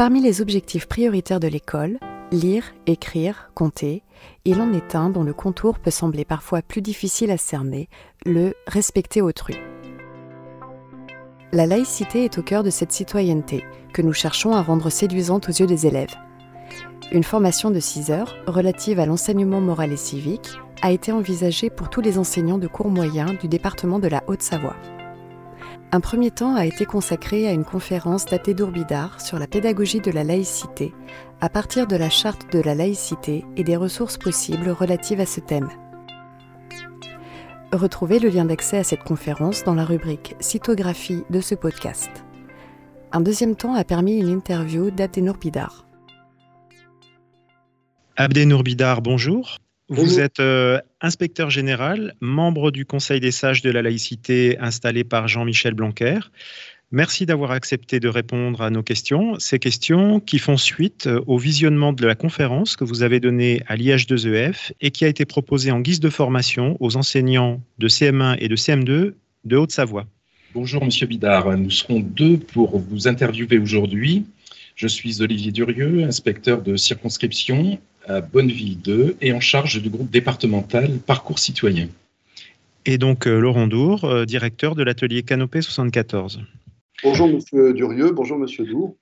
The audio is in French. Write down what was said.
Parmi les objectifs prioritaires de l'école, lire, écrire, compter, il en est un dont le contour peut sembler parfois plus difficile à cerner, le respecter autrui. La laïcité est au cœur de cette citoyenneté que nous cherchons à rendre séduisante aux yeux des élèves. Une formation de 6 heures relative à l'enseignement moral et civique a été envisagée pour tous les enseignants de cours moyens du département de la Haute-Savoie. Un premier temps a été consacré à une conférence datée d'Ourbidar sur la pédagogie de la laïcité à partir de la charte de la laïcité et des ressources possibles relatives à ce thème. Retrouvez le lien d'accès à cette conférence dans la rubrique Cytographie de ce podcast. Un deuxième temps a permis une interview d'Abdenour Bidar. Abdenour Bidar, bonjour. Vous êtes euh, inspecteur général, membre du Conseil des sages de la laïcité installé par Jean-Michel Blanquer. Merci d'avoir accepté de répondre à nos questions. Ces questions qui font suite euh, au visionnement de la conférence que vous avez donnée à l'IH2EF et qui a été proposée en guise de formation aux enseignants de CM1 et de CM2 de Haute-Savoie. Bonjour Monsieur Bidard, nous serons deux pour vous interviewer aujourd'hui. Je suis Olivier Durieux, inspecteur de circonscription à Bonneville 2 et en charge du groupe départemental Parcours Citoyen. Et donc euh, Laurent Dour, euh, directeur de l'atelier Canopé 74. Bonjour Monsieur Durieux, bonjour Monsieur Dour.